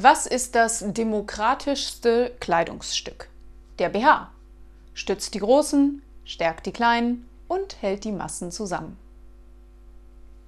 Was ist das demokratischste Kleidungsstück? Der BH. Stützt die Großen, stärkt die Kleinen und hält die Massen zusammen.